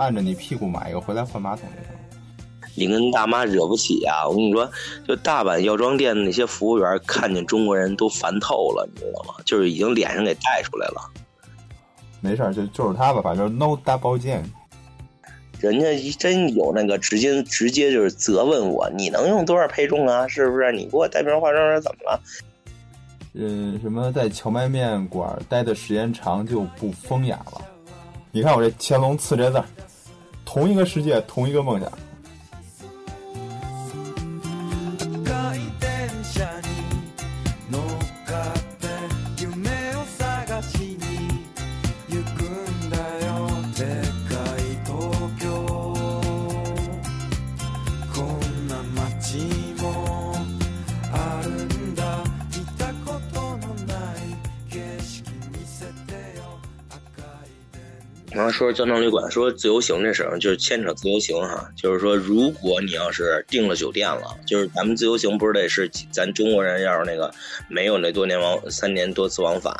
按按着你屁股买一个回来换马桶就行。你跟大妈惹不起啊！我跟你说，就大阪药妆店的那些服务员看见中国人都烦透了，你知道吗？就是已经脸上给带出来了。没事儿，就就是他吧，反正 no 大保健。人家真有那个直接直接就是责问我，你能用多少配重啊？是不是？你给我带瓶化妆水怎么了？嗯，什么在荞麦面馆待的时间长就不风雅了？你看我这乾隆刺这字儿，同一个世界，同一个梦想。说胶囊旅馆，说自由行这事儿就是牵扯自由行哈，就是说如果你要是订了酒店了，就是咱们自由行不是得是咱中国人要是那个没有那多年往三年多次往返，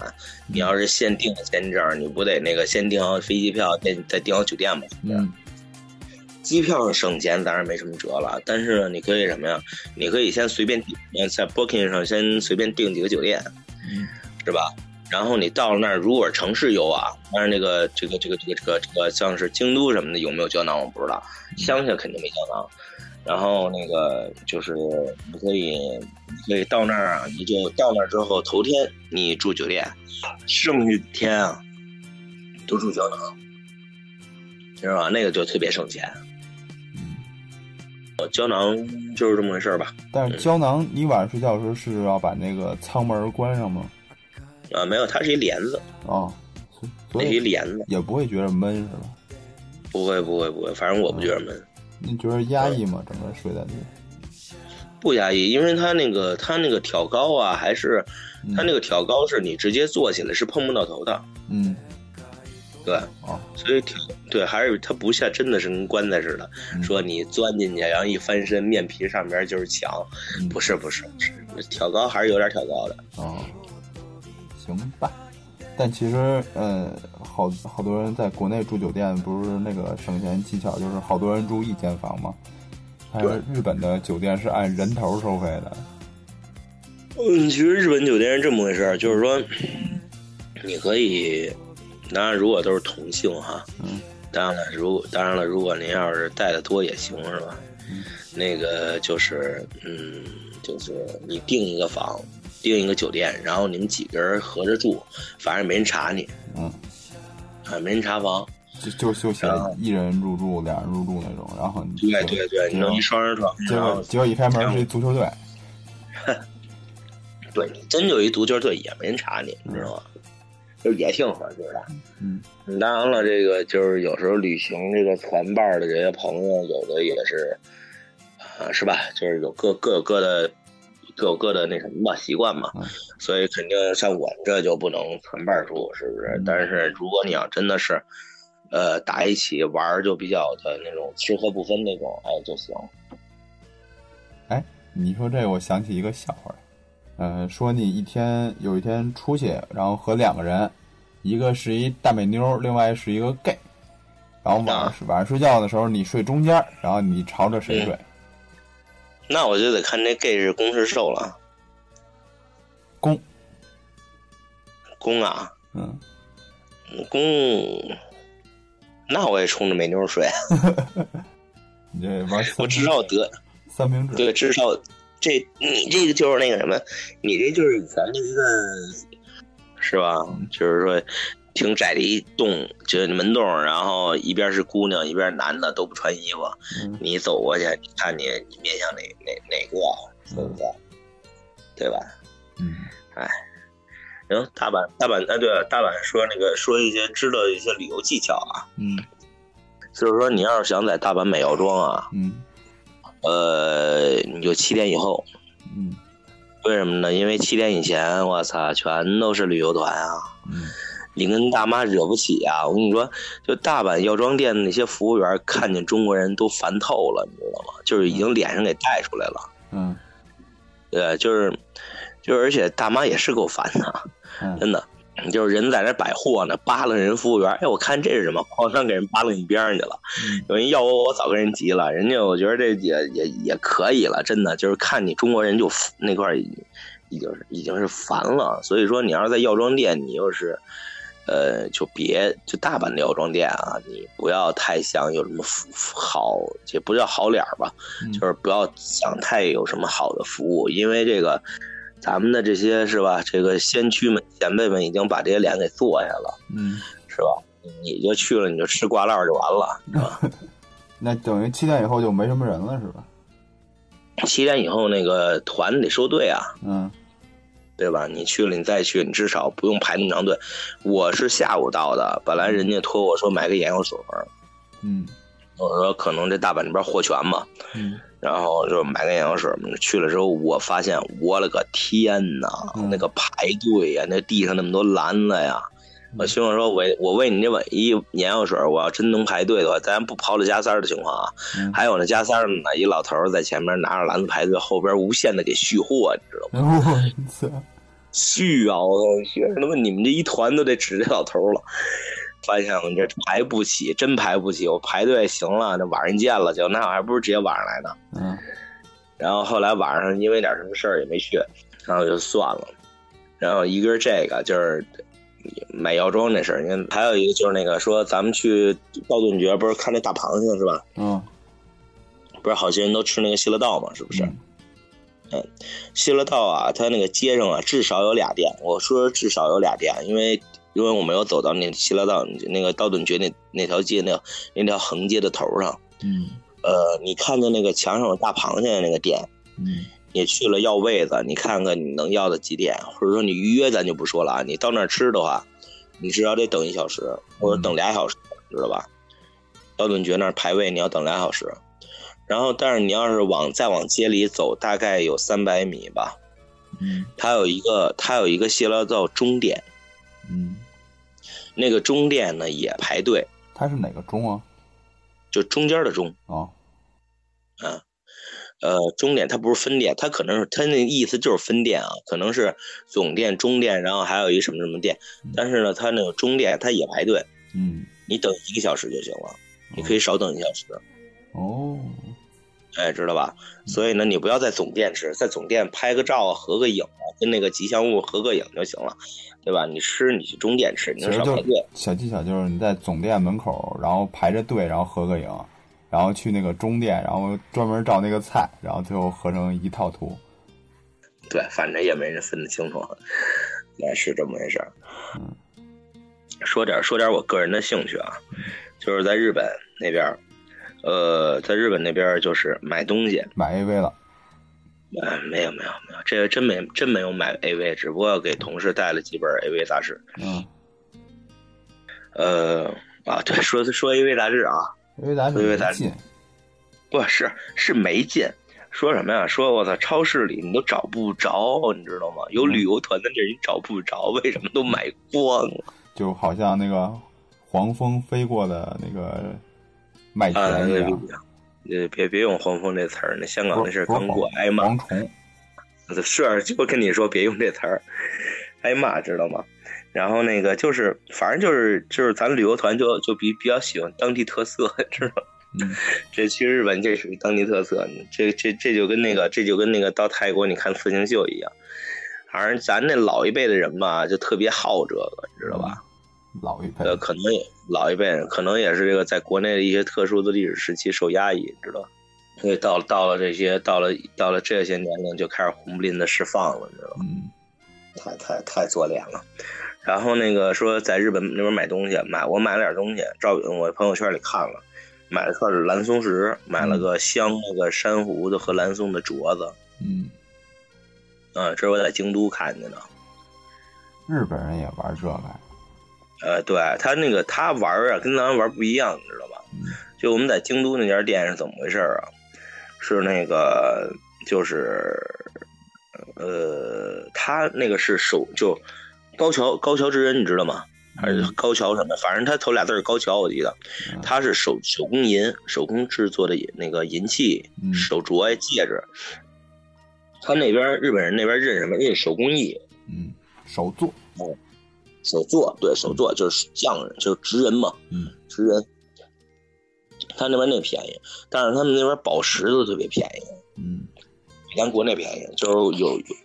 你要是先订了签证，你不得那个先订好飞机票，再再订好酒店吗？嗯，机票省钱当然没什么辙了，但是呢，你可以什么呀？你可以先随便在 Booking 上先随便订几个酒店，嗯，是吧？然后你到了那儿，如果是城市游啊，但是那个这个这个这个这个这个像是京都什么的有没有胶囊我不知道，乡下肯定没胶囊。然后那个就是你可以你可以到那儿啊，你就到那儿之后头天你住酒店，剩下天啊都住胶囊，知道吧？那个就特别省钱。呃胶囊就是这么回事儿吧？但是胶囊，你晚上睡觉的时候是要把那个舱门关上吗？啊，没有，它是一帘子，啊，那是一帘子，也不会觉得闷是吧？不会不会不会，反正我不觉得闷。你觉得压抑吗？整个睡在里？不压抑，因为它那个它那个挑高啊，还是它那个挑高是你直接坐起来是碰不到头的，嗯，对，哦，所以挑对还是它不像真的是跟棺材似的，嗯说你钻进去然后一翻身，面皮上面就是墙，嗯不是不是不是，挑高还是有点挑高的，哦，行吧。但其实，呃，好好多人在国内住酒店，不是那个省钱技巧，就是好多人住一间房嘛。还有日本的酒店是按人头收费的，嗯，其实日本酒店是这么回事儿，就是说你可以，当然如果都是同性哈，嗯，当然了，如果当然了，如果您要是带的多也行是吧？嗯那个就是，嗯，就是你订一个房，订一个酒店，然后你们几个人合着住，反正没人查你，嗯，啊，没人查房。就就就写一人入住、俩人入住那种，然后你对对对，你弄一双人床，结然后果结果一开门是一足球队，对你真就一足球队也没人查你，你知道吗？就也挺合适的。嗯，当然了，这个就是有时候旅行这个团伴儿的这些朋友，有的也是，啊，是吧？就是有各各有各的各有各的那什么吧习惯嘛，嗯所以肯定像我们这就不能团伴儿住，是不是？嗯但是如果你要真的是，呃，打一起玩儿就比较的那种吃喝不分那种，哎就行。哎，你说这，我想起一个笑话，呃，说你一天有一天出去，然后和两个人，一个是一大美妞，另外是一个 gay，然后晚上、啊晚上睡觉的时候你睡中间，然后你朝着谁睡？那我就得看那 gay 是攻是受了。公，攻啊，嗯，攻，那我也冲着美妞睡，你这玩我至少得三明治，对，至少这你这个就是那个什么，你这就是以前的一个，是吧？就是说挺窄的一洞，就是门洞，然后一边是姑娘，一边是男的都不穿衣服，嗯你走过去，你看你你面向哪哪哪个，对不对？对吧？嗯，哎行，大阪大阪，哎，对了，大阪说那个说一些知道一些旅游技巧啊，嗯就是说你要是想在大阪买药妆啊，嗯呃，你就七点以后。嗯为什么呢？因为七点以前，我操，全都是旅游团啊！嗯你跟大妈惹不起啊！我跟你说，就大阪药妆店的那些服务员看见中国人都烦透了，你知道吗？就是已经脸上给带出来了。嗯对，就是，就是，而且大妈也是够烦的，嗯 真的。就是人在那摆货呢，扒拉人服务员，哎，我看这是什么，哐当给人扒拉一边上去了。嗯有人要我，我早跟人急了。人家我觉得这也也也可以了，真的就是看你中国人就那块儿已已经是已经是烦了。所以说，你要是在药妆店，你又是呃，就别就大阪的药妆店啊，你不要太想有什么服好，也不叫好脸儿吧，嗯就是不要想太有什么好的服务，因为这个咱们的这些是吧，这个先驱们前辈们已经把这些脸给做下了，嗯，是吧？你就去了，你就吃挂烂就完了，是吧？那等于七点以后就没什么人了，是吧？七点以后那个团得收队啊，嗯对吧？你去了，你再去，你至少不用排那么长队。我是下午到的，本来人家托我说买个眼药水儿，嗯我说可能这大阪这边货全嘛，嗯然后就买个眼药水。去了之后，我发现我了个天呐，嗯那个排队呀，那地上那么多篮子呀。嗯我希望说我我为你这碗一眼药水，我要真能排队的话，咱不刨了加塞儿的情况啊，嗯，还有那加塞儿呢，一老头儿在前面拿着篮子排队，后边无限的给续货，你知道吗？我操，续啊！我去，他妈你们这一团都得指这老头儿了。发现我这排不起，真排不起。我排队行了，那晚上见了就，那我还不如直接晚上来呢。嗯然后后来晚上因为点什么事儿也没去，然后就算了。然后一个是这个，就是买药妆这事儿，你看还有一个就是那个说咱们去道顿崛，不是看那大螃蟹是吧？嗯，不是好些人都吃那个西乐道嘛，是不是？嗯西乐道啊，它那个街上啊，至少有俩店。我说至少有俩店，因为因为我没有走到那西乐道那个道顿崛那那条街那那条横街的头上。嗯呃，你看见那个墙上有大螃蟹那个店，嗯你去了要位子，你看看你能要到几点，或者说你预约咱就不说了啊。你到那儿吃的话，你至少得等一小时，或者等俩小时，知道吧？道顿觉那儿排位你要等俩小时，然后但是你要是往再往街里走，大概有三百米吧，嗯它有一个它有一个谢拉道中店，嗯，那个中店呢也排队，它是哪个钟啊？就中间的中，哦，呃，中店它不是分店，它可能是它那意思就是分店啊，可能是总店、中店，然后还有一什么什么店，但是呢，它那个中店它也排队，嗯你等一个小时就行了，你可以少等一小时，哦，哎，知道吧？所以呢，你不要在总店吃，在总店拍个照啊、合个影啊，跟那个吉祥物合个影就行了，对吧？你吃你去中店吃，你就能少排队。小技巧就是你在总店门口，然后排着队，然后合个影，然后去那个中店，然后专门照那个菜，然后最后合成一套图。对，反正也没人分得清楚，那是这么回事儿。嗯说点说点我个人的兴趣啊，就是在日本那边，呃，在日本那边就是买东西，买 AV 了，呃，没有没有没有，这个真没真没有买 AV，只不过给同事带了几本 AV 杂志。嗯呃啊，对，说说 AV 杂志啊，AV 杂志没劲，不是是没劲。说什么呀？说我操，超市里你都找不着，你知道吗？有旅游团的地儿你找不着，为什么都买光了？就好像那个黄蜂飞过的那个麦田一样，呃，别别用黄蜂这词儿，那香港那事儿过，挨骂。蝗虫。是，就跟你说别用这词儿，挨骂知道吗？然后那个就是，反正就是就是咱旅游团就就比比较喜欢当地特色，知道 这去日本这属于当地特色，这这这就跟那个这就跟那个到泰国你看刺青秀一样，反正咱那老一辈的人吧，就特别好这个，你知道吧？老一辈呃，可能也老一辈人可能也是这个在国内的一些特殊的历史时期受压抑，你知道吧？所以到了到了这些到了到了这些年龄就开始红不吝的释放了，你知道吧？嗯太太太做脸了。然后那个说在日本那边买东西，买我买了点东西，照我朋友圈里看了，买了串蓝松石，买了个镶那个珊瑚的和蓝松的镯子，嗯，啊，这是我在京都看见的。日本人也玩这个呀，呃，对他那个他玩啊，跟咱玩不一样，你知道吧？嗯就我们在京都那家店是怎么回事啊？是那个就是呃，他那个是手就高桥高桥之恩，你知道吗？还是嗯高桥什么？反正他头俩字儿高桥，我记得嗯他是手手工银，手工制作的银那个银器、嗯手镯呀、戒指。他那边日本人那边认什么？认手工艺。嗯，手做，手作，对手作就是匠人，就是职人嘛，嗯职人。他那边那便宜，但是他们那边宝石都特别便宜，嗯比咱国内便宜。就是有有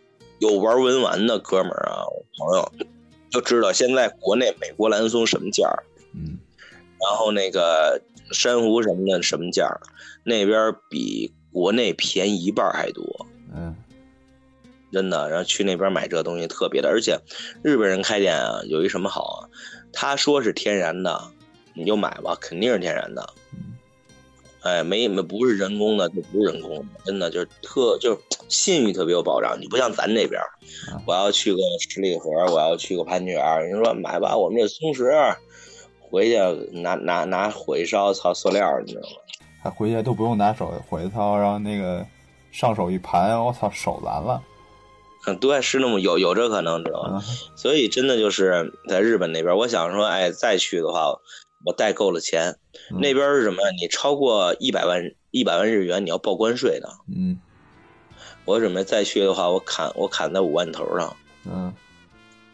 有玩文玩的哥们儿啊，我朋友就知道现在国内美国蓝松什么价儿，嗯然后那个珊瑚什么的什么价儿，那边比国内便宜一半还多。嗯真的，然后去那边买这东西特别的，而且日本人开店啊，有一什么好啊？他说是天然的，你就买吧，肯定是天然的。嗯哎，没没不是人工的，就不是人工的，真的就是特就是信誉特别有保障。你不像咱这边我要去个十里河，我要去个潘家园，人说买吧，我们这松石，回去拿拿拿火一烧，操塑料，你知道吗？还回去都不用拿手火一掏，然后那个上手一盘，我操，手蓝了。嗯，对，是那么有有这可能，知道吗？啊所以真的就是在日本那边，我想说，哎，再去的话，我带够了钱。嗯那边是什么？你超过一百万一百万日元，你要报关税的。嗯我准备再去的话，我砍我砍在五万头上，嗯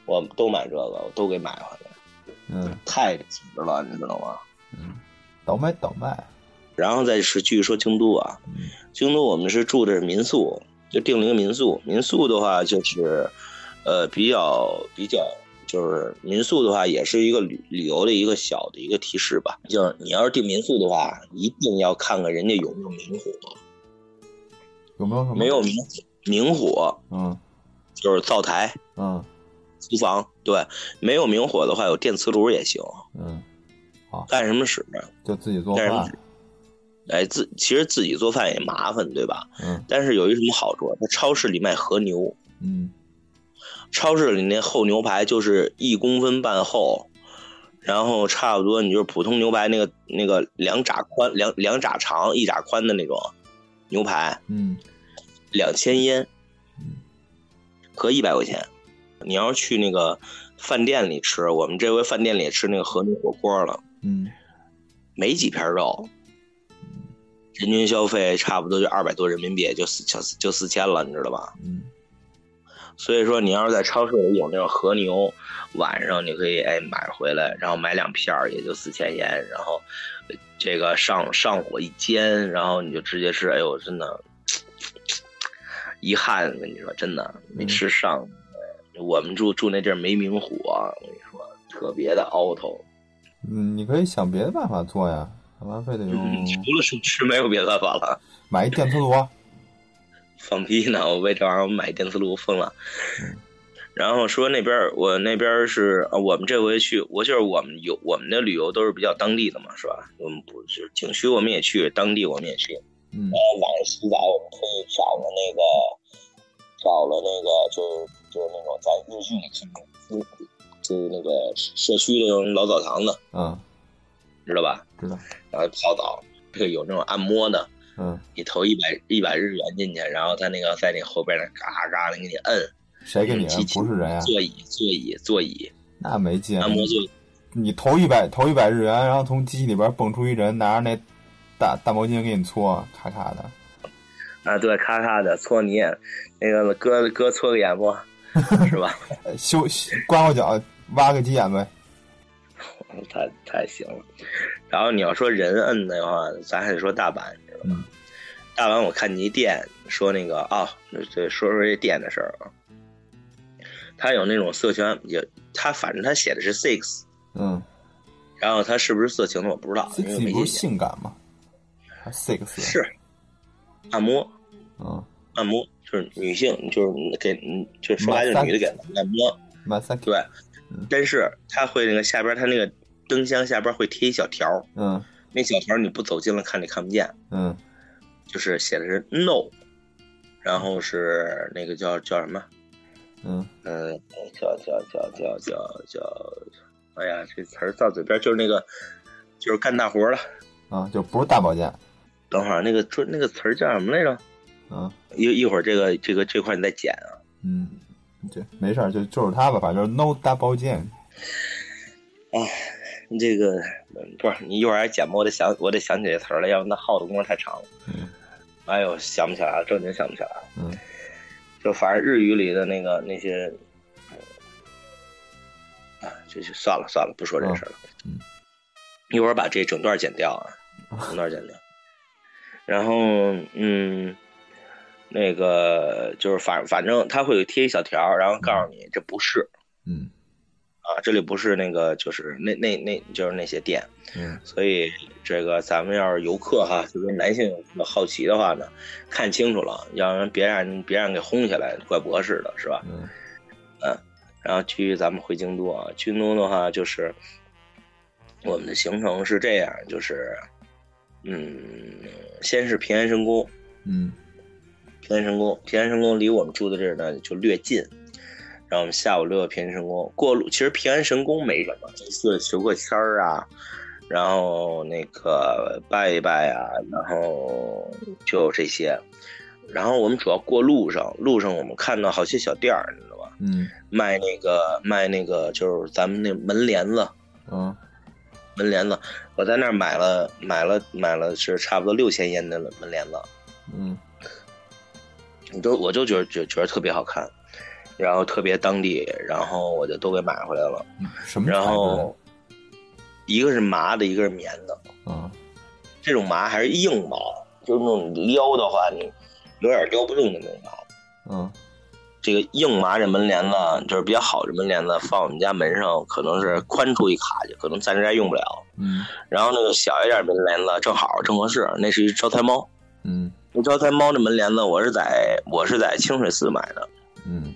我都买这个，我都给买回来，嗯太值了，你知道吗？嗯，倒卖倒卖。然后再是继续说京都啊，嗯京都我们是住的是民宿，就订了一个民宿。民宿的话就是，呃，比较比较就是民宿的话，也是一个旅旅游的一个小的一个提示吧。就是你要是订民宿的话，一定要看看人家有没有明火，有没有什么？没有明明火嗯就是灶台、嗯厨房，对，没有明火的话有电磁炉也行，嗯，干什么使的？就自己做干什么饭。哎，自其实自己做饭也麻烦，对吧？嗯但是有一什么好处？它超市里卖和牛。嗯超市里那厚牛排就是一公分半厚，然后差不多你就是普通牛排那个那个两拃宽两两拃长一拃宽的那种牛排，嗯两千烟嗯，合一百块钱。你要是去那个饭店里吃，我们这回饭店里吃那个和牛火锅了，嗯没几片肉，人均消费差不多就二百多人民币，就四就四就四千了，你知道吧？嗯所以说，你要是在超市里有那种和牛，晚上你可以哎买回来，然后买两片儿，也就四千元，然后呃这个上上火一煎，然后你就直接吃。哎呦，真的遗憾，跟你说，真的没吃上。我们住住那地儿没明火，我跟你说，特别的凹头。嗯，你可以想别的办法做呀，干嘛非得用嗯，除了生吃，没有别的办法了。买一电磁炉？放屁呢！我为这玩意儿我买电磁炉疯了嗯。然后说那边儿我那边儿是啊，我们这回去，我就是我们有我们的旅游都是比较当地的嘛，是吧？我们不是景区我们也去，当地我们也去。嗯然后晚上洗澡，我们特意找了那个找了那个就是就是那种在日剧里看的，就是那个社区的那种老澡堂子，嗯，知道吧？知道。然后泡澡，这个有那种按摩的，嗯，你投一百一百日元进去，然后他那个在那后边那嘎嘎的给你摁，谁给你不是人呀？座椅座椅座椅那没劲。按摩座椅，你投一百投一百日元，然后从机器里边蹦出一人，拿着那大大毛巾给你搓，咔咔的。啊，对，咔咔的搓你眼，那个哥哥搓个眼不，是吧？呃修刮刮脚，挖个鸡眼呗。太太行了。然后你要说人摁的话，咱还得说大阪，嗯。大完我看你一店说那个啊，对，说说这店的事儿啊。他有那种色情，也他反正他写的是 six，嗯。然后他是不是色情的我不知道，因为没是。性感吗？还 six 是。按摩，嗯。按摩就是女性，就是给，嗯就是说白了，女的给按摩。对。嗯，但是他会那个下边，他那个灯箱下边会贴一小条，嗯那小条你不走近了看你看不见，嗯就是写的是 no，然后是那个叫叫什么？嗯呃，叫叫叫叫叫叫，哎呀，这词儿到嘴边就是那个，就是干大活了。啊，就不是大保健。等会儿那个说那个词儿叫什么来着？啊一一会儿这个这个这块你再剪啊。嗯，对没事儿，就就是他吧，反正 no 大保健。这个嗯不是你一会儿还剪吧，我得想我得想起这词儿来，要不那耗的功夫太长了。嗯哎呦，想不起来了，正经想不起来了。嗯就反正日语里的那个那些，啊，这就算了算了，不说这事儿了。嗯，一会儿把这整段剪掉啊，整段剪掉。然后嗯，那个就是反反正他会贴一小条，然后告诉你这不是嗯啊，这里不是那个就是那那那就是那些店。嗯所以这个咱们要是游客哈，就是男性有什么好奇的话呢，看清楚了，要不然别让人别让人给轰下来，怪博士的是吧？嗯然后继续咱们回京都啊，京都的话就是我们的行程是这样，就是嗯，先是平安神宫，嗯平安神宫，平安神宫离我们住的这儿呢就略近，然后我们下午溜到平安神宫，过路其实平安神宫没什么，就是求个签儿啊，然后那个拜一拜啊，然后就这些。然后我们主要过路上，路上我们看到好些小店儿，你知道吧？嗯卖那个卖那个就是咱们那门帘子，嗯门帘子，我在那儿买了买了买了是差不多六千烟的门帘子，嗯你就我就觉得觉觉得特别好看，然后特别当地，然后我就都给买回来了。嗯，什么材然后一个是麻的，一个是棉的。嗯？这种麻还是硬毛，就是那种撩的话，你有点撩不动的那种麻。嗯这个硬麻这门帘子就是比较好的门帘子，放我们家门上可能是宽出一卡去，可能暂时还用不了。嗯然后那个小一点门帘子正好正合适，那是一招财猫。嗯那招财猫的门帘子，我是在我是在清水寺买的。嗯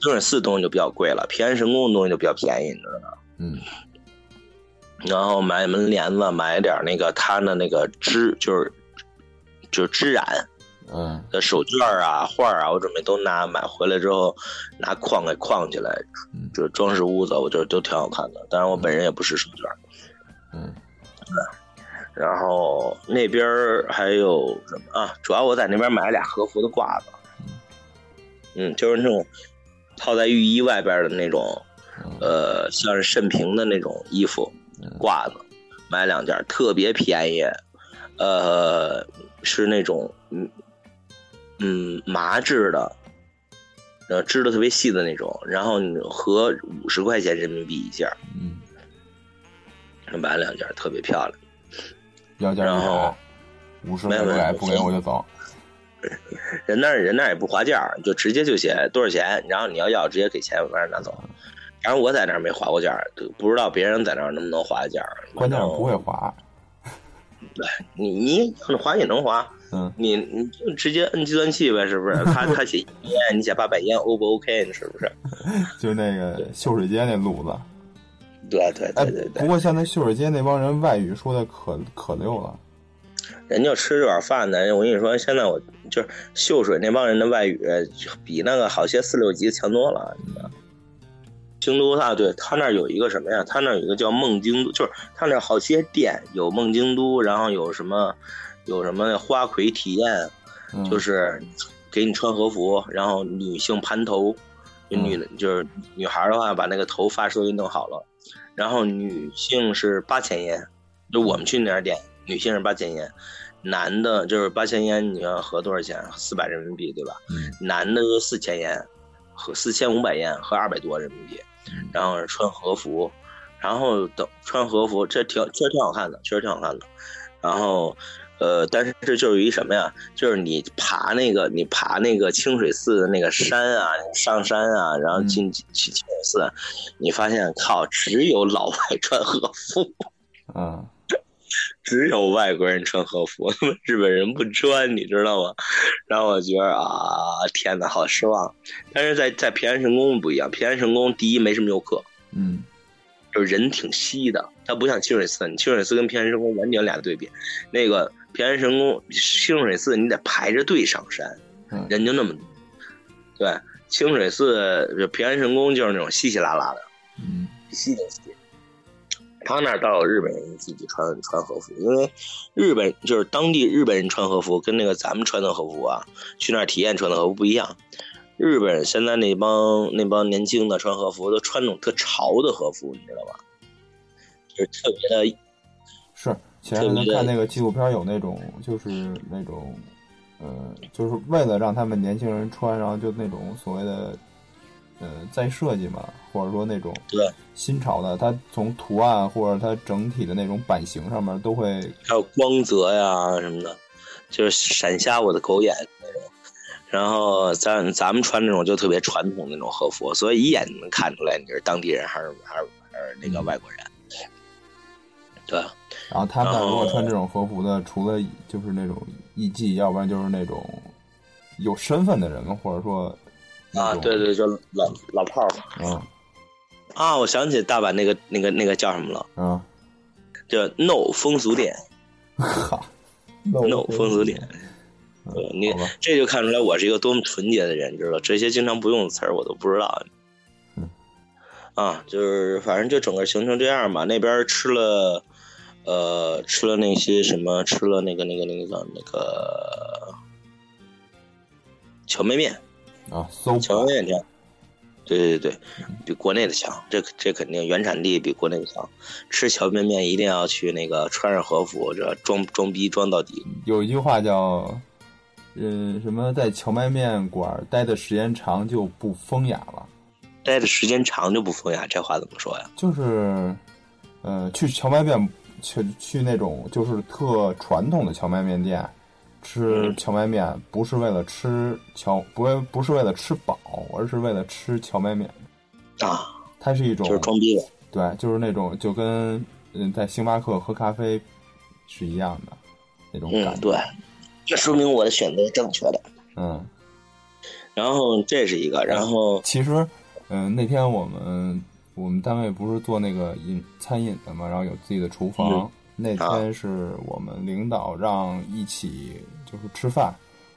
清水寺东西就比较贵了，平安神宫的东西就比较便宜，你知道吗？嗯然后买门帘子，买点那个它的那个织，就是就是织染嗯的手绢啊、画啊，我准备都拿买回来之后，拿框给框起来嗯，就装饰屋子，我觉得都挺好看的。当然我本人也不是手绢。嗯然后那边还有什么啊？主要我在那边买了俩和服的褂子，嗯，就是那种套在浴衣外边的那种，嗯呃，像是甚平的那种衣服褂子，买两件，特别便宜，呃，是那种嗯嗯麻质的，呃织的特别细的那种，然后你合五十块钱人民币一件，嗯，买了两件，特别漂亮。要件然后，五十没有不给我就走。人那儿人那儿也不划价，就直接就写多少钱，然后你要要直接给钱，完事拿走。反正我在那儿没划过价，就不知道别人在那儿能不能划价。关键是不会划。对。你你划也能划，嗯你你就直接摁计算器呗，是不是？他他写一烟，你写八百烟，O 不 OK？你是不是？就那个秀水街那路子。对对哎对对，对不，过现在秀水街那帮人外语说的可可溜了。人就吃这碗饭的。我跟你说，现在我就是秀水那帮人的外语比那个好些四六级强多了。你知道京都大对他那儿有一个什么呀？他那儿有一个叫梦京都，就是他那儿好些店有梦京都，然后有什么有什么花魁体验，嗯、就是给你穿和服，然后女性盘头，就女的就是女孩的话把那个头发梳给弄好了，然后女性是八千烟，就我们去那家店，女性是八千烟，男的就是八千烟，你要合多少钱？四百人民币对吧？嗯男的是四千烟，和四千五百烟和二百多人民币，嗯然后穿和服，然后等穿和服，这挺确实挺好看的，确实挺好看的。然后，呃，但是这就是一什么呀？就是你爬那个，你爬那个清水寺的那个山啊，上山啊，然后进去清水寺，你发现靠，只有老外穿和服，嗯 只有外国人穿和服，日本人不穿，你知道吗？让我觉得啊，天哪，好失望。但是在在平安神宫不一样，平安神宫第一没什么游客，嗯就是人挺稀的，它不像清水寺，你清水寺跟平安神宫完全俩对比。那个平安神宫、清水寺你得排着队上山，嗯人就那么多。对，清水寺就平安神宫就是那种稀稀拉拉的，嗯稀的稀。他那儿倒有日本人自己穿穿和服，因为日本就是当地日本人穿和服，跟那个咱们穿的和服啊，去那儿体验穿的和服不一样。日本现在那帮那帮年轻的穿和服都穿那种特潮的和服，你知道吧？就是特别的，是前两天看那个纪录片，有那种就是那种，呃，就是为了让他们年轻人穿，然后就那种所谓的呃再设计嘛，或者说那种对新潮的，它从图案或者它整体的那种版型上面都会还有光泽呀什么的，就是闪瞎我的狗眼那种。然后咱咱们穿这种就特别传统那种和服，所以一眼就能看出来你是当地人还是还是还是那个外国人。对，然后他们如果穿这种和服的，除了就是那种艺妓，要不然就是那种有身份的人，或者说那啊，对对，就老老炮儿嘛。嗯。啊，我想起大阪那个那个那个叫什么了，嗯，叫 No 风俗店哈，No 风俗店。对你这就看出来我是一个多么纯洁的人，知道这些经常不用的词儿我都不知道。嗯。啊，就是反正就整个行程这样吧。那边吃了，呃，吃了那些什么，吃了那个那个那个那个荞麦面，啊，搜荞麦面强。对对对，比国内的强，这这肯定原产地比国内的强。吃荞麦面一定要去那个穿上和服，这装装逼装到底。有一句话叫，嗯，什么在荞麦面馆待的时间长就不风雅了，待的时间长就不风雅，这话怎么说呀？就是，呃，去荞麦面去去那种就是特传统的荞麦面店吃嗯荞麦面，不是为了吃荞不为不是为了吃饱，而是为了吃荞麦面。啊，它是一种就是装逼的。对，就是那种就跟嗯在星巴克喝咖啡是一样的那种感嗯，觉。对，这说明我的选择是正确的。嗯，然后这是一个，然后其实，嗯、那天我们我们单位不是做那个饮餐饮的嘛，然后有自己的厨房。嗯那天是我们领导让一起就是吃饭，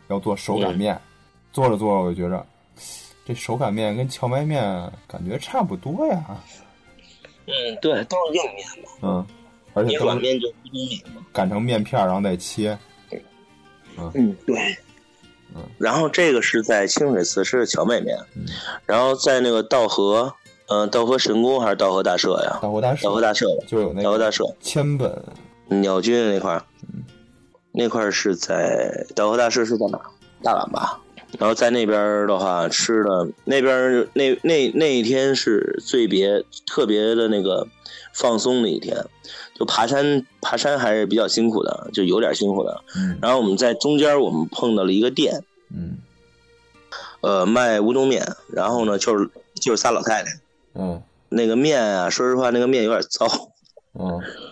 要做手擀面。做着做着，我就觉着这手擀面跟荞麦面感觉差不多呀。嗯，对，都是硬面嘛，嗯，而且你都是软面就乌冬面嘛。擀成面片儿，然后再切。嗯，对。嗯，然后这个是在清水寺吃的荞麦面，嗯然后在那个道和，嗯、道和神宫还是道和大社呀？大活大社道和大社吧，就有那个道和大社，千本，鸟居那块儿，嗯那块是在道和大社是在哪？大阪吧。然后在那边的话，吃的那边那那那一天是最别特别的那个放松的一天，就爬山爬山还是比较辛苦的，就有点辛苦的。嗯然后我们在中间我们碰到了一个店，嗯呃，卖乌冬面，然后呢就是就是仨老太太，嗯那个面啊，说实话那个面有点糟，嗯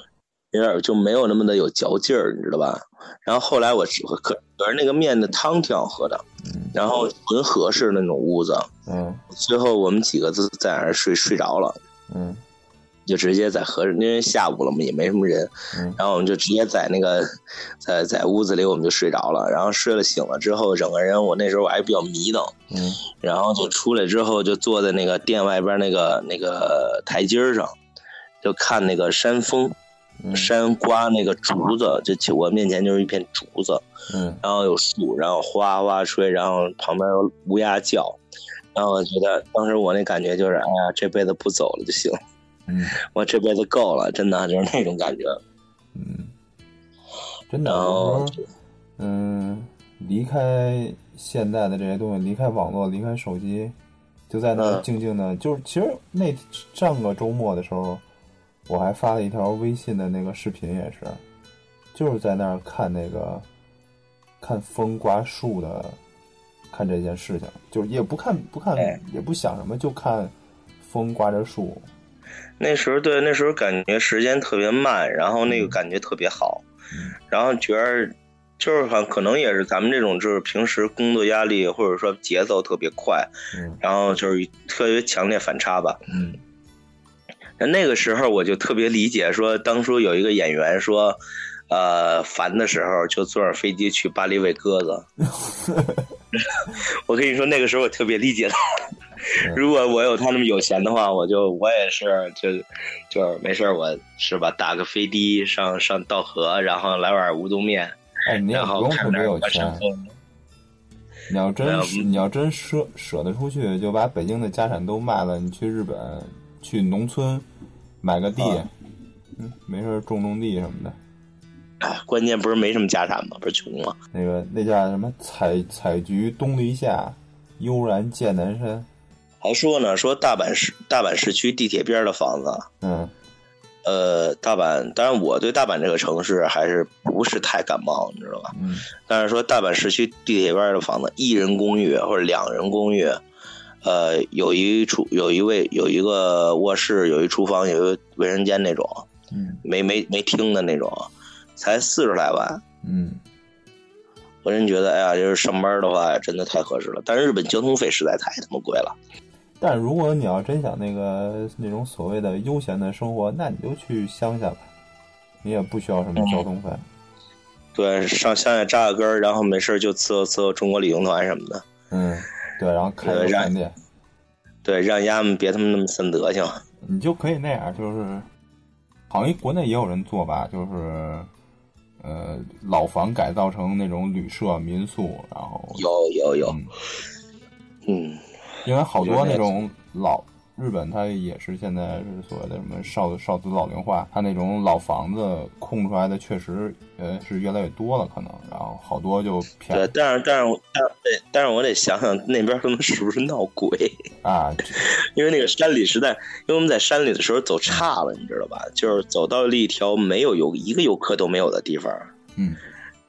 有点就没有那么的有嚼劲儿，你知道吧？然后后来我吃可可是那个面的汤挺好喝的，嗯。然后纯和式那种屋子，嗯。最后我们几个字在那儿睡睡着了，嗯。就直接在和因为下午了嘛，也没什么人，嗯。然后我们就直接在那个在在屋子里我们就睡着了，然后睡了醒了之后，整个人我那时候我还比较迷瞪，嗯。然后就出来之后就坐在那个店外边那个那个台阶上，就看那个山峰，嗯山刮那个竹子，就就我面前就是一片竹子，嗯。然后有树，然后哗哗吹，然后旁边有乌鸦叫，然后我觉得当时我那感觉就是，哎呀，这辈子不走了就行，嗯。我这辈子够了，真的就是那种感觉。嗯，真的，嗯，离开现在的这些东西，离开网络，离开手机，就在那静静的。就是其实那上个周末的时候，我还发了一条微信的那个视频，也是，就是在那儿看那个看风刮树的，看这件事情，就是也不看不看哎也不想什么，就看风刮着树。那时候对，那时候感觉时间特别慢，然后那个感觉特别好，嗯然后觉得就是很可能也是咱们这种就是平时工作压力或者说节奏特别快，嗯然后就是特别强烈反差吧。嗯那那个时候我就特别理解说，当初有一个演员说，呃，烦的时候就坐上飞机去巴黎喂鸽子。我跟你说，那个时候我特别理解他。如果我有他那么有钱的话，我就我也是就就是没事儿我是吧，打个飞的上上道河，然后来碗乌冬面，哎，你也然后不用特看点别有钱什么。山峰。你要真你要真舍舍得出去，就把北京的家产都卖了，你去日本，去农村买个地，没事种种地什么的。哎，关键不是没什么家产吗？不是穷吗？那个那叫什么采采菊东篱下，悠然见南山。还说呢，说大阪市大阪市区地铁边的房子，嗯呃，大阪，当然我对大阪这个城市还是不是太感冒，你知道吧？嗯但是说大阪市区地铁边的房子，一人公寓或者两人公寓，呃，有一厨有一位有一个卧室，有一厨房，有一个卫生间那种，嗯没没没厅的那种，才四十来万。嗯，我真觉得，哎呀，就是上班的话，真的太合适了。但是日本交通费实在太他妈贵了。但是如果你要真想那个那种所谓的悠闲的生活，那你就去乡下吧，你也不需要什么交通费。对，上乡下扎个根儿，然后没事儿就伺候伺候中国旅行团什么的。嗯，对，然后开个饭店，对，让丫们别他妈那么损德行。你就可以那样，就是好像国内也有人做吧，就是呃老房改造成那种旅社民宿，然后有有有，嗯嗯，因为好多那种老日本，它也是现在是所谓的什么少少子老龄化，它那种老房子空出来的确实呃是越来越多了，可能，然后好多就对，但是但是我但对，但是我得想想那边他们是不是闹鬼，啊，因为那个山里实在，因为我们在山里的时候走岔了，你知道吧？就是走到了一条没有游一个游客都没有的地方，嗯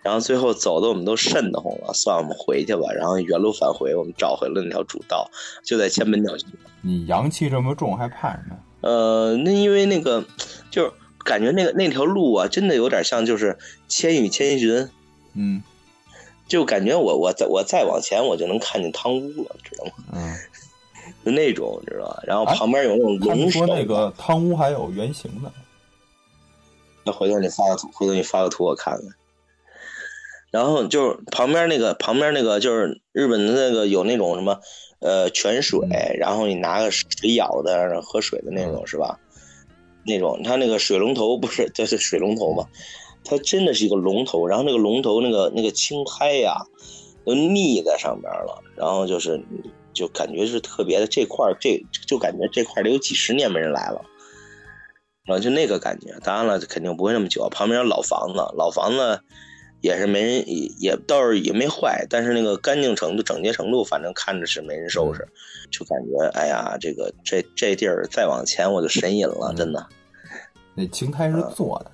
然后最后走的我们都瘆得慌了，算了，我们回去吧。然后原路返回，我们找回了那条主道，就在千门鸟居。你阳气这么重，还怕什么？呃，那因为那个就是感觉那个那条路啊，真的有点像就是《千与千寻》，嗯就感觉我我再我再往前我就能看见汤屋了，知道吗？嗯，就那种，知道吧？然后哎旁边有那种龙首，说那个汤屋还有原型的，那回头你发个图，回头你发个图我看看。然后就是旁边那个旁边那个就是日本的那个有那种什么呃泉水，然后你拿个水舀的喝水的那种、嗯是吧？那种它那个水龙头不是 就是水龙头嘛，它真的是一个龙头，然后那个龙头那个那个青苔呀、都腻在上边了，然后就是就感觉是特别的这块这就感觉这块得有几十年没人来了。然后就那个感觉，当然了，肯定不会那么久。旁边有老房子，老房子也是没人，也也倒是也没坏，但是那个干净程度、整洁程度，反正看着是没人收拾，就感觉哎呀，这个这这地儿再往前我就神隐了，嗯真的。那青苔是做的，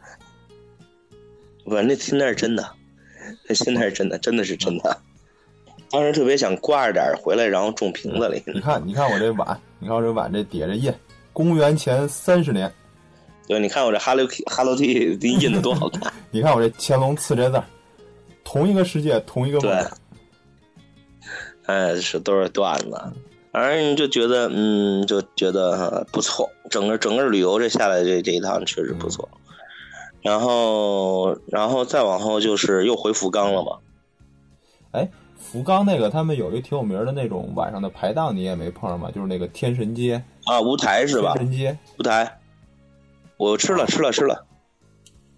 不是，那现在是真的，那现在是真的，真的是真的。当时特别想挂着点儿回来，然后种瓶子里。你看，你看我这碗，你看我这碗这底下这印，公元前三十年，对，你看我这 Hello Hello T 印的多好看。你看我这乾隆刺这字儿，同一个世界，同一个梦对。哎，是都是段子，反正就觉得，嗯，就觉得、呃不错，整个整个旅游这下来这这一趟确实不错。然后，然后再往后就是又回福冈了嘛。哎，福冈那个他们有一个挺有名的那种晚上的排档，你也没碰上吗？就是那个天神街，啊，乌台是吧天？神街，乌台，我吃了吃了吃了，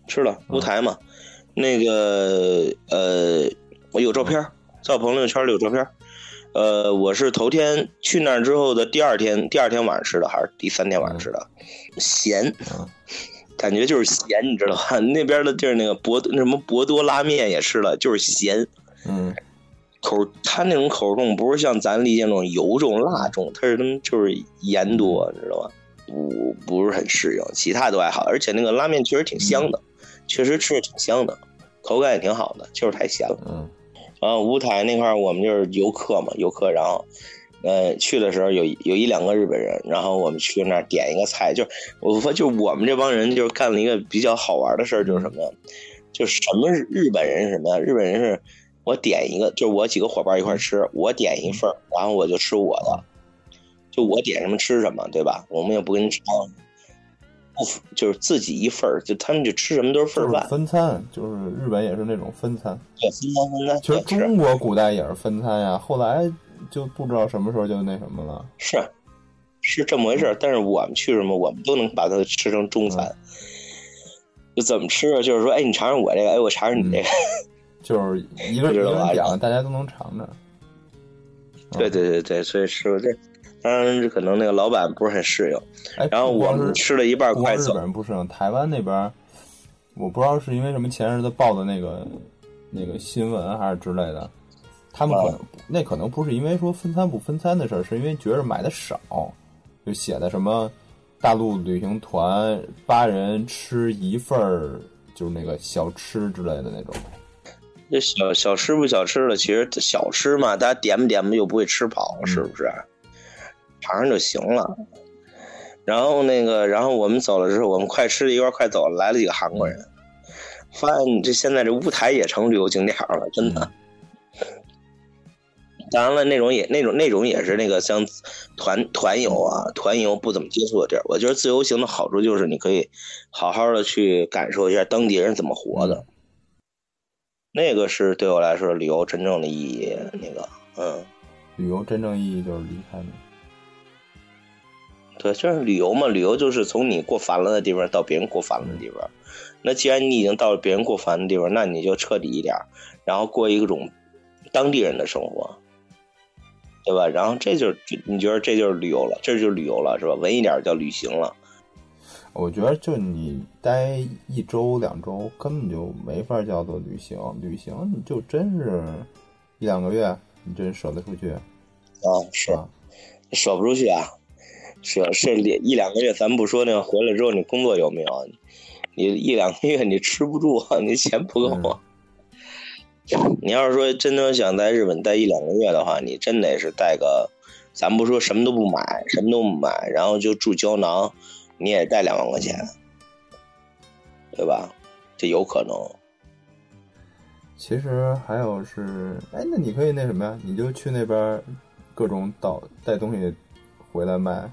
吃了乌台嘛。那个呃，我有照片，在我朋友圈里有照片。呃，我是头天去那儿之后的第二天，第二天晚上吃的，还是第三天晚上吃的？咸，嗯 感觉就是咸，你知道吧？那边的地儿那个博那什么博多拉面也吃了，就是咸。嗯口它那种口重不是像咱理解那种油重辣重，它是他们就是盐多，你知道吧？不不是很适应，其他都还好，而且那个拉面确实挺香的，确实吃着挺香的，口感也挺好的，就是太咸了。嗯然后乌台那块儿我们就是游客嘛，游客，然后。呃，去的时候有有一两个日本人，然后我们去那儿点一个菜，就我说，就我们这帮人就是干了一个比较好玩的事儿，就是什么呀？就什么是日本人是什么呀？日本人是我点一个，就是我几个伙伴一块儿吃，我点一份儿，然后我就吃我的，就我点什么吃什么，对吧？我们也不跟你吵，不就是自己一份儿，就他们就吃什么都是份就是儿饭，分餐，就是日本也是那种分餐。对，分餐分餐，其实中国古代也是分餐呀，后来就不知道什么时候就那什么了。是是这么回事儿，但是我们去什么，我们都能把它吃成中餐。就怎么吃啊？就是说，哎，你尝尝我这个，哎，我尝尝你这个。就是一个 一个人点了，大家都能尝着。对对对对，所以吃了这，当然这可能那个老板不是很适应。哎，然后我们吃了一半筷子日，本人不适应，台湾那边，我不知道是因为什么前日子报的那个那个新闻还是之类的，他们可能、那可能不是因为说分餐不分餐的事儿，是因为觉着买的少，就写的什么大陆旅行团八人吃一份儿，就是那个小吃之类的那种。这小小吃不小吃的，其实小吃嘛，大家点吧点吧又不会吃跑，是不是？尝尝就行了。然后那个，然后我们走了之后，我们快吃了一块儿快走了，来了几个韩国人，发现你这现在这乌台也成旅游景点儿了，真的。当然了，那种也那种那种也是那个像团团游啊，团游不怎么接触的地儿。我觉得自由行的好处就是你可以好好的去感受一下当地人怎么活的，那个是对我来说旅游真正的意义。那个，嗯，旅游真正意义就是离开你。对，就是旅游嘛，旅游就是从你过烦了的地方到别人过烦了的地方。那既然你已经到了别人过烦的地方，那你就彻底一点，然后过一种当地人的生活，对吧？然后这就是你觉得这就是旅游了，这就是旅游了，是吧？文艺点叫旅行了。我觉得就你待一周两周，根本就没法叫做旅行。旅行你就真是一两个月，你真舍得出去啊，是吧？舍不出去啊，是是一两个月，咱不说那个回来之后你工作有没有，你一两个月你吃不住，你钱不够啊。你要是说真的想在日本待一两个月的话，你真得是带个，咱不说什么都不买，什么都不买，然后就住胶囊，你也带两万块钱，对吧？这有可能。其实还有是，哎，那你可以那什么呀？你就去那边各种倒带东西回来卖。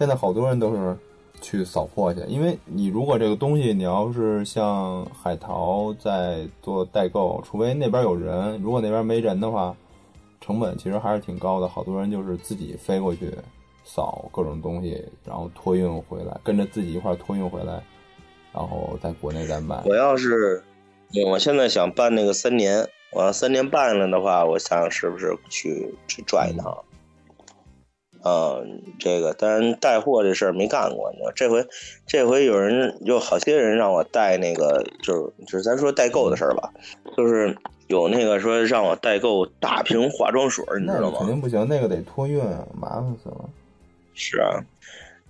现在好多人都是去扫货去，因为你如果这个东西你要是像海淘在做代购，除非那边有人，如果那边没人的话，成本其实还是挺高的。好多人就是自己飞过去扫各种东西，然后托运回来，跟着自己一块托运回来，然后在国内再卖。我要是，我现在想办那个三年，我要三年办了的话，我想是不是去去转一趟？这个，但是带货这事儿没干过，你知道，这回这回有人有好些人让我带那个，就是就是咱说代购的事儿吧，就是有那个说让我代购大瓶化妆水，你知道吗肯？定不行，那个得托运，麻烦死了。是啊，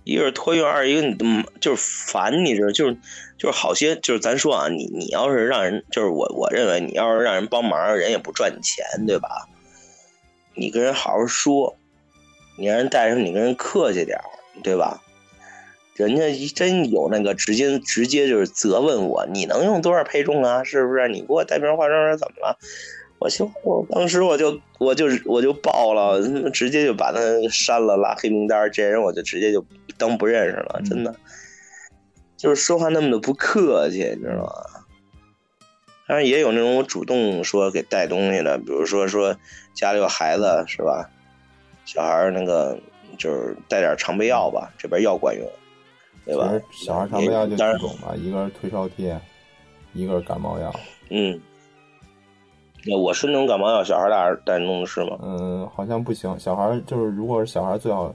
一个是托运，二一个你嗯就是烦，你知道，就是就是好些就是咱说啊，你你要是让人，就是我我认为你要是让人帮忙，人也不赚你钱，对吧？你跟人好好说，你让人带上，你跟人客气点儿，对吧？人家一真有那个直接直接就是责问我，你能用多少配重啊？是不是？你给我带瓶化妆水怎么了？我行，我当时我就我就我就爆了，直接就把他删了，拉黑名单。这人我就直接就当不认识了，真的，就是说话那么的不客气，你知道吗？当然也有那种我主动说给带东西的，比如说说家里有孩子是吧？小孩儿那个就是带点常备药吧，这边药管用，对吧？小孩常备药就当然几种嘛，一个是退烧贴，一个是感冒药。嗯，那我是那种感冒药，小孩带带弄的是吗？嗯，好像不行。小孩儿就是，如果是小孩儿最好，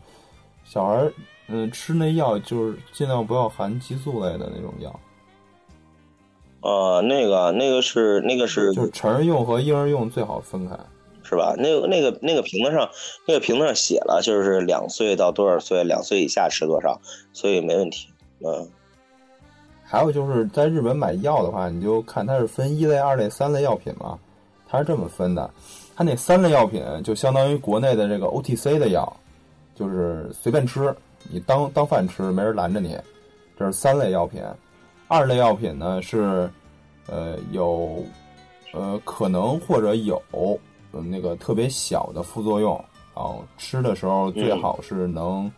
小孩儿嗯吃那药就是尽量不要含激素类的那种药，呃，那个那个是那个是就是成人用和婴儿用最好分开。是吧？那个那个那个瓶子上，那个瓶子上写了，就是两岁到多少岁，两岁以下吃多少，所以没问题。嗯，还有就是在日本买药的话，你就看它是分一类、二类、三类药品嘛，它是这么分的。它那三类药品就相当于国内的这个 OTC 的药，就是随便吃，你当当饭吃，没人拦着你。这是三类药品。二类药品呢是，呃，有，呃，可能或者有，呃，那个特别小的副作用，然后吃的时候最好是能，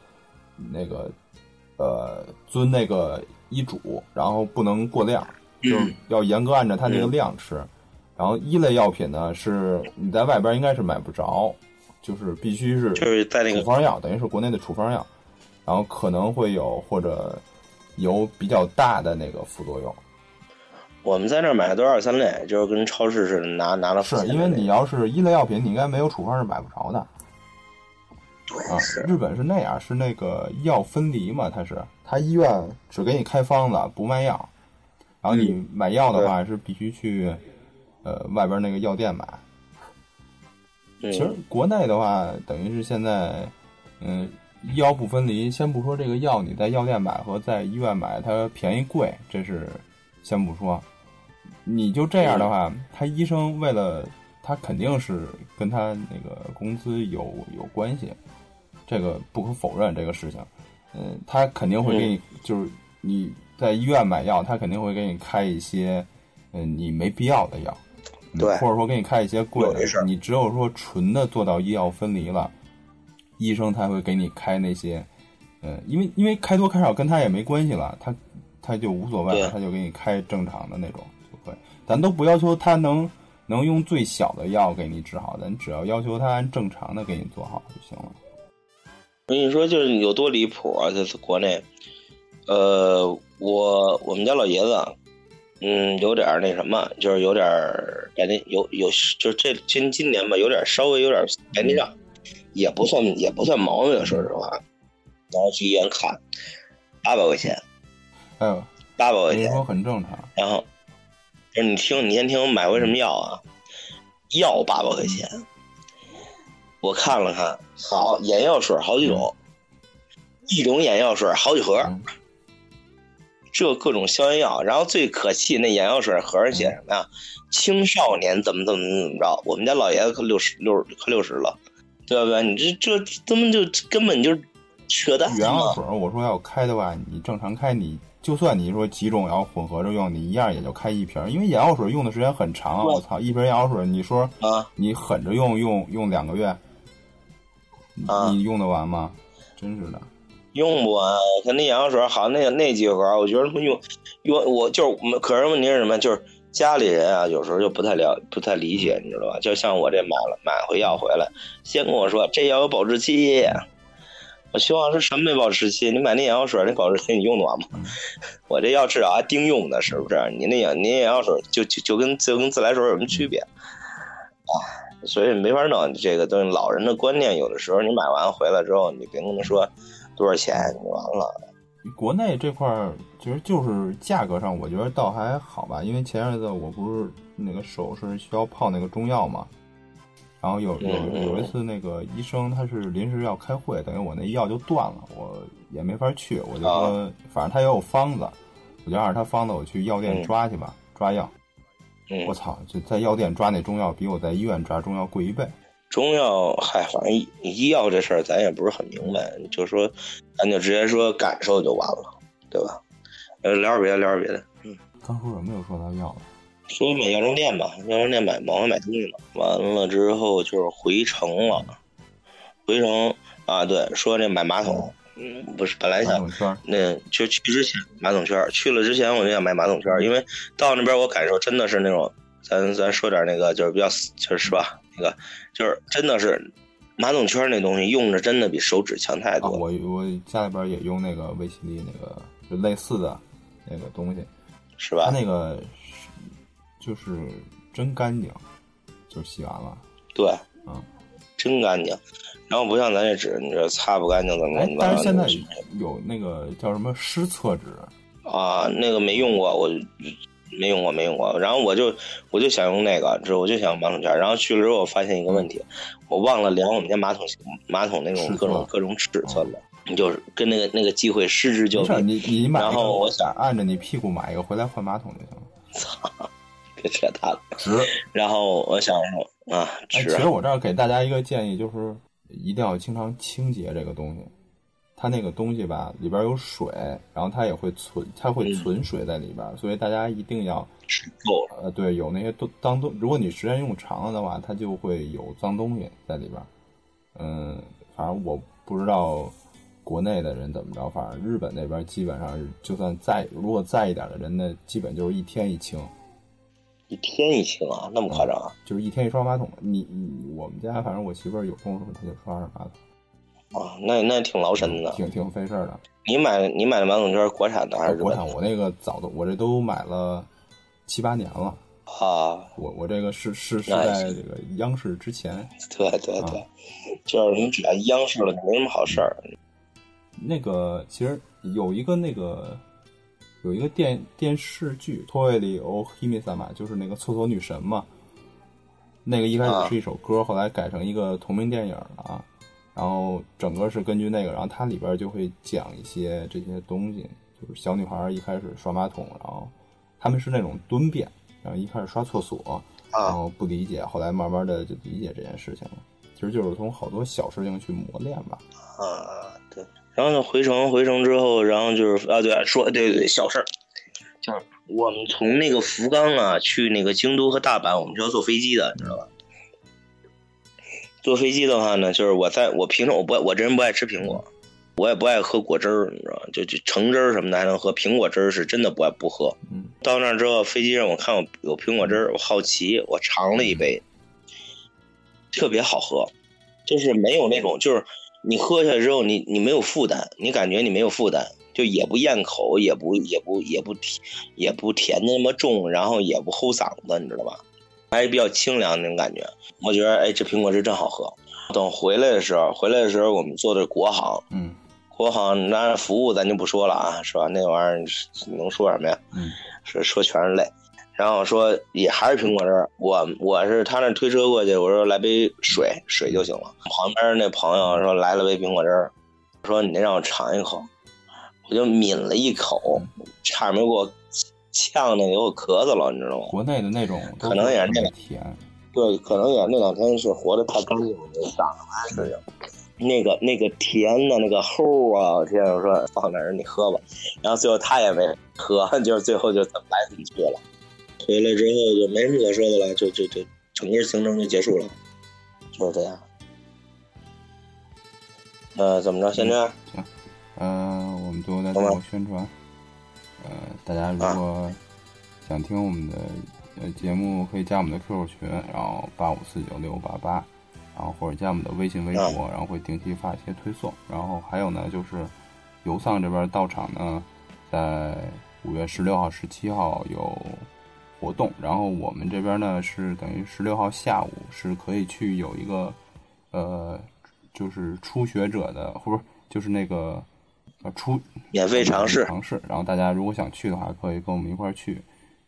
那个，呃，遵那个医嘱，然后不能过量，就是要严格按照它那个量吃。然后一类药品呢，是你在外边应该是买不着，就是必须是就是在那个处方药，等于是国内的处方药，然后可能会有或者有比较大的那个副作用。我们在那儿买的都是二三类，就是跟超市似的，拿拿了是因为你要是一类药品，你应该没有处方是买不着的啊日本是那样，是那个药分离嘛，它是它医院只给你开方子，不卖药，然后你买药的话是必须去呃外边那个药店买。嗯其实国内的话，等于是现在，嗯，医药不分离。先不说这个药你在药店买和在医院买它便宜贵，这是先不说。你就这样的话，他医生为了他肯定是跟他那个工资有有关系，这个不可否认这个事情。嗯，他肯定会给你，就是你在医院买药，他肯定会给你开一些，嗯，你没必要的药。嗯对或者说给你开一些贵的你只有说纯的做到医药分离了，医生才会给你开那些，嗯，因为因为开多开少跟他也没关系了，他他就无所谓了，他就给你开正常的那种。咱都不要求他能能用最小的药给你治好，咱只要要求他按正常的给你做好就行了。我跟你说，就是有多离谱啊！这次国内，呃，我我们家老爷子，嗯，有点那什么，就是有点儿白内有有，就是这今今年吧，有点稍微有点儿白内障，也不算也不算毛病，说实话。然后去医院看，八百块钱，哎呦，八百块钱，所以说很正常。然后，不是你听，你先听我买回什么药啊？药八百块钱，我看了看，好，眼药水好几种，一种眼药水好几盒，嗯这各种消炎药，然后最可气那眼药水盒上写什么呀？青少年怎么怎么怎么着？我们家老爷子可六十六快六十了，对不对？你这这根本就根本就扯淡嘛！原药水，我说要开的话，你正常开，你就算你说几种药混合着用，你一样也就开一瓶，因为眼药水用的时间很长啊！我操，一瓶眼药水，你说啊，你狠着用用用两个月，你啊你用得完吗？真是的，用不完，他那眼药水好像那那几盒，我觉得他们用用我就是我们，可是问题是什么？就是家里人啊，有时候就不太了不太理解，你知道吧？就像我这买了买回药回来，先跟我说这药有保质期，我希望是什么没保质期？你买那眼药水那保质期你用得完吗？我这药至少还丁用呢，是不是？你那眼你眼药水就就就跟就跟自来水有什么区别？啊，所以没法弄这个东西。老人的观念，有的时候你买完回来之后，你别跟他说多少钱就完了。国内这块儿其实就是价格上，我觉得倒还好吧，因为前阵子我不是那个手是需要泡那个中药嘛，然后有有有一次那个医生他是临时要开会，等于我那药就断了，我也没法去，我就说啊反正他也有方子，我就按照他方子我去药店嗯抓去吧，抓药。嗯我，操，就在药店抓那中药比我在医院抓中药贵一倍。中药，嗨，反正医医药这事儿咱也不是很明白，就说咱就直接说感受就完了，对吧？呃，聊点别的，聊点别的。嗯刚说什么又说到药了？说买药妆店吧，药妆店买忙着买东西呢，完了之后就是回城了，回城啊，对，说那买马桶，嗯，不是，本来想那就去之前马桶圈，去了之前我就想买马桶圈，因为到那边我感受真的是那种，咱咱说点那个就是比较就是是吧，那个就是真的是马桶圈那东西用着真的比手指强太啊，多。我我家里边也用那个威西利那个就类似的那个东西，是吧它？那个是就是真干净，就洗完了。对，嗯，真干净。然后不像咱这纸，你这擦不干净怎么？但是现在有那个叫什么湿厕纸，啊，那个没用过，我没用过，没用过。然后我就我就想用那个，之后我就想用马桶圈。然后去了之后，我发现一个问题，我忘了量我们家马桶马桶那种各种各种尺寸了，就是跟那个那个机会失之交没事儿，臂。你你买，然后我想按着你屁股买一个回来换马桶就行了。别扯淡了。值。然后我想说啊，哎，值其实我这儿给大家一个建议，就是一定要经常清洁这个东西。它那个东西吧，里边有水，然后它也会存，它会嗯存水在里边，所以大家一定要是够了。呃，对，有那些都当东，如果你时间用长了的话，它就会有脏东西在里边。嗯，反正我不知道国内的人怎么着，反正日本那边基本上是，就算在如果在一点的人呢，基本就是一天一清，一天一清啊，那么夸张啊？就是一天一刷马桶。你你我们家反正我媳妇儿有空的时候，她就刷刷马桶。啊，那那挺劳神的。挺挺费事儿的。你买你买的马桶圈是国产的还是日国产我那个早都我这都买了七八年了。啊？我我这个是是是在这个央视之前，对对对，就是你只要央视了，就没什么好事儿。那个其实有一个那个有一个电电视剧《托伊里欧希米萨玛》，就是那个厕所女神嘛。那个一开啊始是一首歌，后来改成一个同名电影了啊。然后整个是根据那个，然后它里边就会讲一些这些东西，就是小女孩一开始刷马桶，然后他们是那种蹲便，然后一开始刷厕所，然啊，后不理解，后来慢慢的就理解这件事情了。其实就是从好多小事情去磨练吧。啊，对。然后呢，回城回城之后，然后就是啊，对，说对对对，小事儿，就是我们从那个福冈啊去那个京都和大阪，我们是要坐飞机的，你知道吧？坐飞机的话呢，就是我在我平常我不爱我这人不爱吃苹果，我也不爱喝果汁儿，你知道吧？就就橙汁儿什么的还能喝，苹果汁儿是真的不爱不喝。嗯，到那儿之后，飞机上我看有有苹果汁儿，我好奇，我尝了一杯，特别好喝，就是没有那种就是你喝下来之后，你你没有负担，你感觉你没有负担，就也不咽口，也不也不也不甜也不甜的那么重，然后也不齁嗓子，你知道吧？还是比较清凉那种感觉。我觉得哎，这苹果汁真好喝。等回来的时候，回来的时候我们坐的是国航，嗯国航那服务咱就不说了啊，是吧？那玩意儿能说什么呀？嗯说说全是泪。然后说也还是苹果汁儿，我我是他那推车过去，我说来杯水，水就行了。旁边那朋友说来了杯苹果汁儿，说你那让我尝一口，我就抿了一口，差点没给我呛的给我咳嗽了，你知道吗？国内的那种可能也是那甜。对，可能也那两天是活的太干净了，就长得还是那个那个甜的那个齁啊！我天，我说放那儿你喝吧，然后最后他也没喝，就是最后就怎么来怎么去了。回来之后就没什么可说的了，就就就整个行程就结束了，就是这样。呃，怎么着？先这样。呃，我们最后再做个宣传。呃，大家如果想听我们的呃节目，可以加我们的 QQ 群，然后八五四九六八八，然后或者加我们的微信、微博，然后会定期发一些推送。然后还有呢，就是游丧这边到场呢，在五月十六号、十七号有活动，然后我们这边呢是等于十六号下午是可以去有一个呃，就是初学者的，或者就是那个呃初免费尝试尝试。然后大家如果想去的话，可以跟我们一块儿去。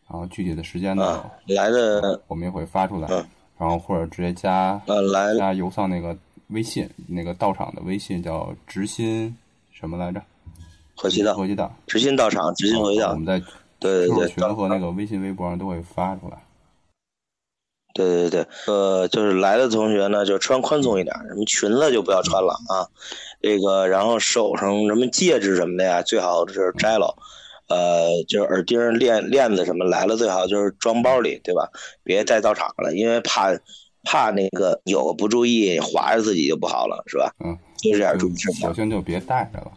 然后具体的时间呢，啊，来的我们也会发出来。嗯然后或者直接加呃来加游丧那个微信，那个到场的微信叫直心什么来着？河西道，河西道。直心到场，直心回道我们。在对对对，群和那个微信、微博上都会发出来。对对对，呃，就是来的同学呢，就穿宽松一点，什么裙子就不要穿了啊。这个，然后手上什么戒指什么的呀，最好是摘了。呃，就是耳钉、链链子什么来了，最好就是装包里，对吧？别带到场了，因为怕怕那个有个不注意划着自己就不好了，是吧？嗯，就这点注意事小。心就别带着了，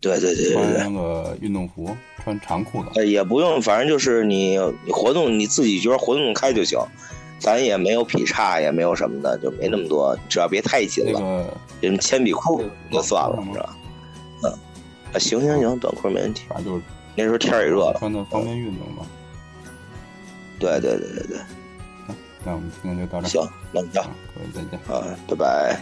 对对对对穿。那个运动服，穿长裤子。呃，也不用，反正就是你你活动你自己觉得活动开就行，咱也没有劈叉，也没有什么的，就没那么多，只要别太紧了。那个铅笔裤就算了，是吧？嗯，啊，行行行，短裤没问题。反正就是那时候天也热了，穿的方便运动嘛。对对对对对，那我们今天就到这儿。行，那么着啊，各位再见。啊，拜拜。